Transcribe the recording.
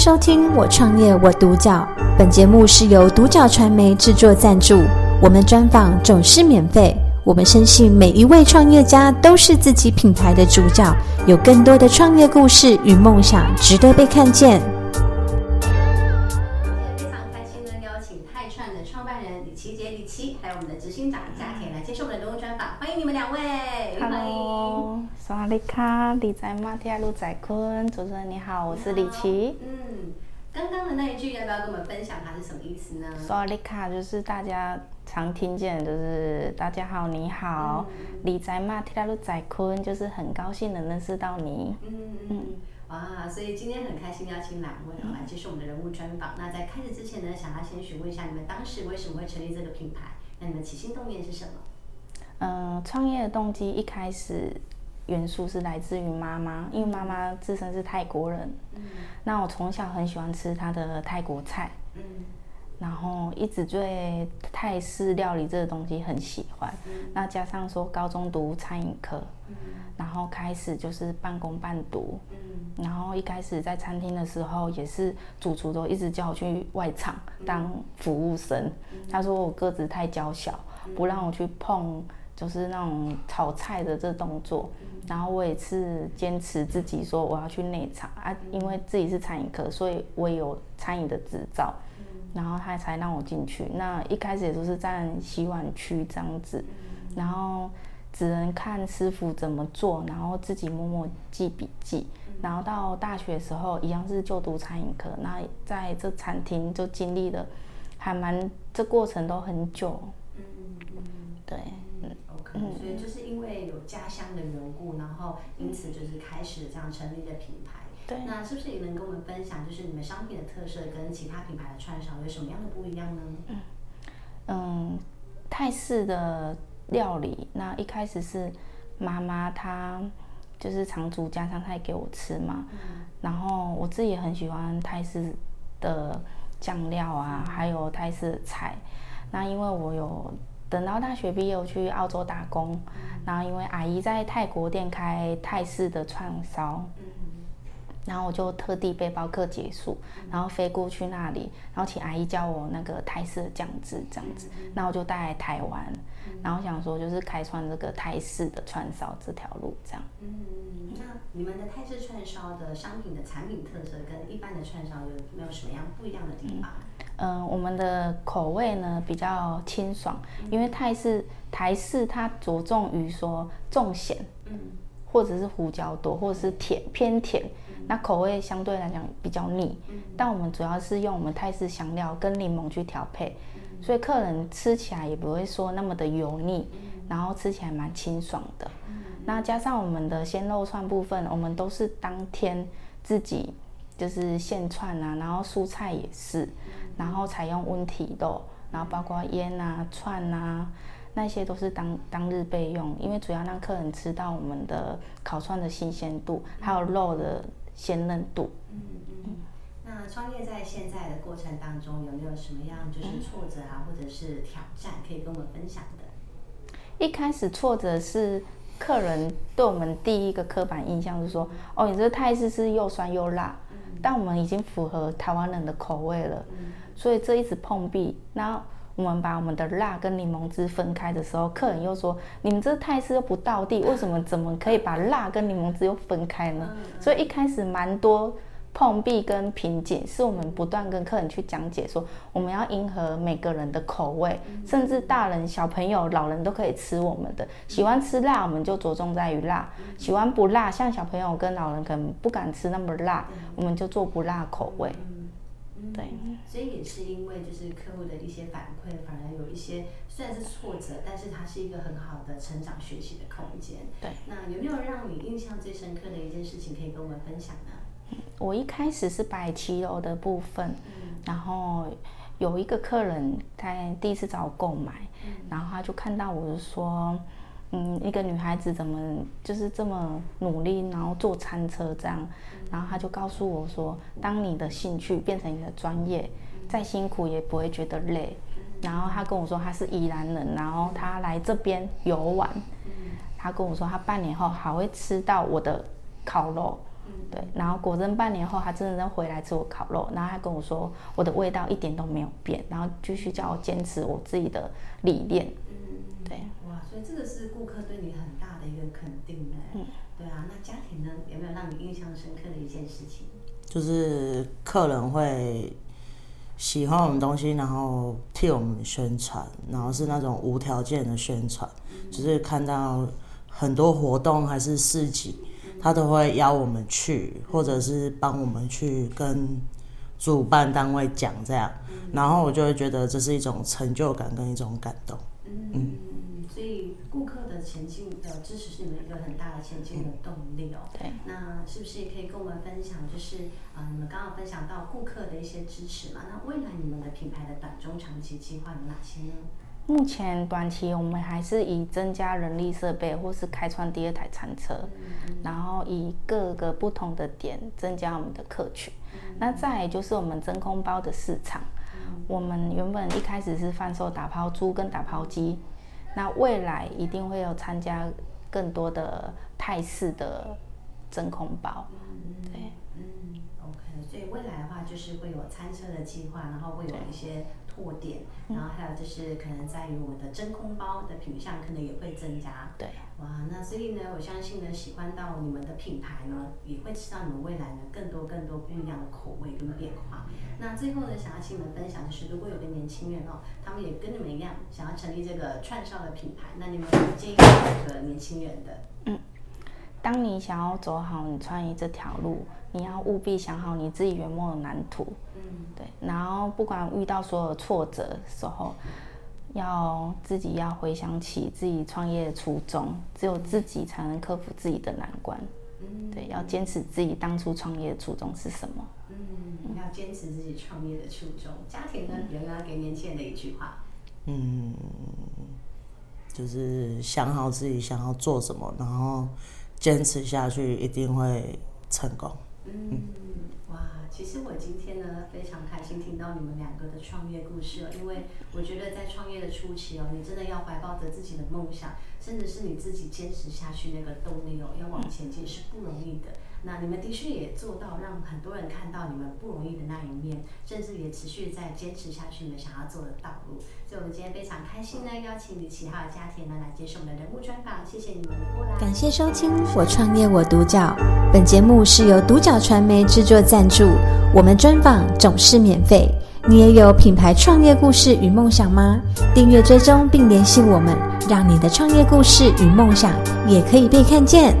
收听《我创业我独角》，本节目是由独角传媒制作赞助，我们专访总是免费。我们深信每一位创业家都是自己品牌的主角，有更多的创业故事与梦想值得被看见。非常开心呢，邀请泰串的创办人李琦杰、李琦，还有我们的执行长贾田来接受我们的人物专访，欢迎你们两位。Hello，萨瓦迪卡，你在马提亚路仔坤，主持人你好，我是李琦。嗯，刚刚的那一句要不要跟我们分享它是什么意思呢？萨瓦迪卡就是大家常听见，就是大家好，你好。你在马提亚路仔坤，就是很高兴能认识到你。嗯嗯，哇，所以今天很开心邀请两位来接受我们的人物专访。那在开始之前呢，想要先询问一下你们当时为什么会成立这个品牌？那你们起心动念是什么？嗯，创业的动机一开始元素是来自于妈妈，因为妈妈自身是泰国人。嗯。那我从小很喜欢吃她的泰国菜。嗯。然后一直对泰式料理这个东西很喜欢。嗯。那加上说高中读餐饮科。嗯。然后开始就是半工半读。嗯。然后一开始在餐厅的时候，也是主厨都一直叫我去外场当服务生。嗯。他说我个子太娇小，不让我去碰。就是那种炒菜的这动作，然后我也是坚持自己说我要去内场啊，因为自己是餐饮科，所以我也有餐饮的执照，然后他才让我进去。那一开始也都是站洗碗区这样子，然后只能看师傅怎么做，然后自己默默记笔记。然后到大学时候，一样是就读餐饮科，那在这餐厅就经历了还蛮这过程都很久，对。嗯，所以就是因为有家乡的缘故，然后因此就是开始这样成立的品牌。对，那是不是也能跟我们分享，就是你们商品的特色跟其他品牌的串烧有什么样的不一样呢？嗯，嗯，泰式的料理，那一开始是妈妈她就是常煮家常菜给我吃嘛，嗯，然后我自己也很喜欢泰式的酱料啊，嗯，还有泰式的菜。那因为我有。等到大学毕业，我去澳洲打工，然后因为阿姨在泰国店开泰式的串烧，然后我就特地背包客结束，然后飞过去那里，然后请阿姨教我那个泰式酱汁这样子，那我就带来台湾，然后想说就是开创这个泰式的串烧这条路这样。嗯，那你们的泰式串烧的商品的产品特色跟一般的串烧有没有什么样不一样的地方？我们的口味呢比较清爽，因为泰式、台式它着重于说重咸，嗯，或者是胡椒多，或者是甜偏甜，那口味相对来讲比较腻。但我们主要是用我们泰式香料跟柠檬去调配，所以客人吃起来也不会说那么的油腻，然后吃起来蛮清爽的。那加上我们的鲜肉串部分，我们都是当天自己。就是现串啊，然后蔬菜也是，然后采用温体肉，然后包括腌啊、串啊，那些都是当当日备用，因为主要让客人吃到我们的烤串的新鲜度，还有肉的鲜嫩度。嗯嗯。那创业在现在的过程当中，有没有什么样就是挫折啊，或者是挑战可以跟我们分享的？一开始挫折是客人对我们第一个刻板印象是说，哦，你这个泰式是又酸又辣。但我们已经符合台湾人的口味了，所以这一直碰壁。那我们把我们的辣跟柠檬汁分开的时候，客人又说：“你们这泰式又不倒地，为什么怎么可以把辣跟柠檬汁又分开呢？”所以一开始蛮多碰壁跟瓶颈，是我们不断跟客人去讲解说，我们要迎合每个人的口味，甚至大人、小朋友、老人都可以吃我们的。喜欢吃辣，我们就着重在于辣；喜欢不辣，像小朋友跟老人可能不敢吃那么辣，我们就做不辣口味。对，所以也是因为就是客户的一些反馈，反而有一些虽然是挫折，但是它是一个很好的成长学习的空间。对，那有没有让你印象最深刻的一件事情可以跟我们分享呢？我一开始是摆骑楼的部分，然后有一个客人，他第一次找我购买，然后他就看到我就说，嗯，一个女孩子怎么就是这么努力，然后坐餐车这样，然后他就告诉我说，当你的兴趣变成你的专业，再辛苦也不会觉得累。然后他跟我说他是宜兰人，然后他来这边游玩，他跟我说他半年后还会吃到我的烤肉。对，然后果真半年后，他真的回来吃我烤肉，然后他跟我说我的味道一点都没有变，然后继续叫我坚持我自己的理念。嗯，对。哇，所以这个是顾客对你很大的一个肯定哎。嗯，对啊，那家庭呢，有没有让你印象深刻的一件事情？就是客人会喜欢我们东西，然后替我们宣传，然后是那种无条件的宣传，嗯，就是看到很多活动还是市集。他都会邀我们去，或者是帮我们去跟主办单位讲这样，然后我就会觉得这是一种成就感跟一种感动。嗯，嗯，所以顾客的前进的支持是你们一个很大的前进的动力哦。对，那是不是也可以跟我们分享，就是啊、呃，你们刚刚分享到顾客的一些支持嘛？那未来你们的品牌的短中长期计划有哪些呢？目前短期我们还是以增加人力设备，或是开创第二台餐车，然后以各个不同的点增加我们的客群。那再来就是我们真空包的市场，我们原本一开始是贩售打抛猪跟打抛机，那未来一定会有参加更多的泰式的真空包。对，嗯，OK，所以未来的话就是会有餐车的计划，然后会有一些。货点，然后还有就是可能在于我们的真空包的品相，可能也会增加。对，哇，那所以呢，我相信呢，喜欢到你们的品牌呢，也会吃到你们未来呢更多更多不一样的口味跟变化。那最后呢，想要请你们分享的是，如果有个年轻人哦，他们也跟你们一样想要成立这个串烧的品牌，那你们有建议给这个年轻人的？嗯，当你想要走好你创业这条路，你要务必想好你自己圆梦的蓝图。嗯对，然后不管遇到所有挫折的时候，要自己要回想起自己创业的初衷，只有自己才能克服自己的难关。嗯，对，要坚持自己当初创业的初衷是什么？嗯，要坚持自己创业的初衷。家庭呢，有没有要给年轻人的一句话？嗯，就是想好自己想要做什么，然后坚持下去，一定会成功。嗯。哇其实我今天呢，非常开心听到你们两个的创业故事哦，因为我觉得在创业的初期哦，你真的要怀抱着自己的梦想，甚至是你自己坚持下去那个动力哦，要往前进是不容易的。那你们的确也做到，让很多人看到你们不容易的那一面，甚至也持续在坚持下去你们想要做的道路。所以，我们今天非常开心呢，邀请你其他的家庭呢来接受我们的人物专访。谢谢你们的过来。感谢收听《我创业我独角》，本节目是由独角传媒制作赞助，我们专访总是免费。你也有品牌创业故事与梦想吗？订阅追踪并联系我们，让你的创业故事与梦想也可以被看见。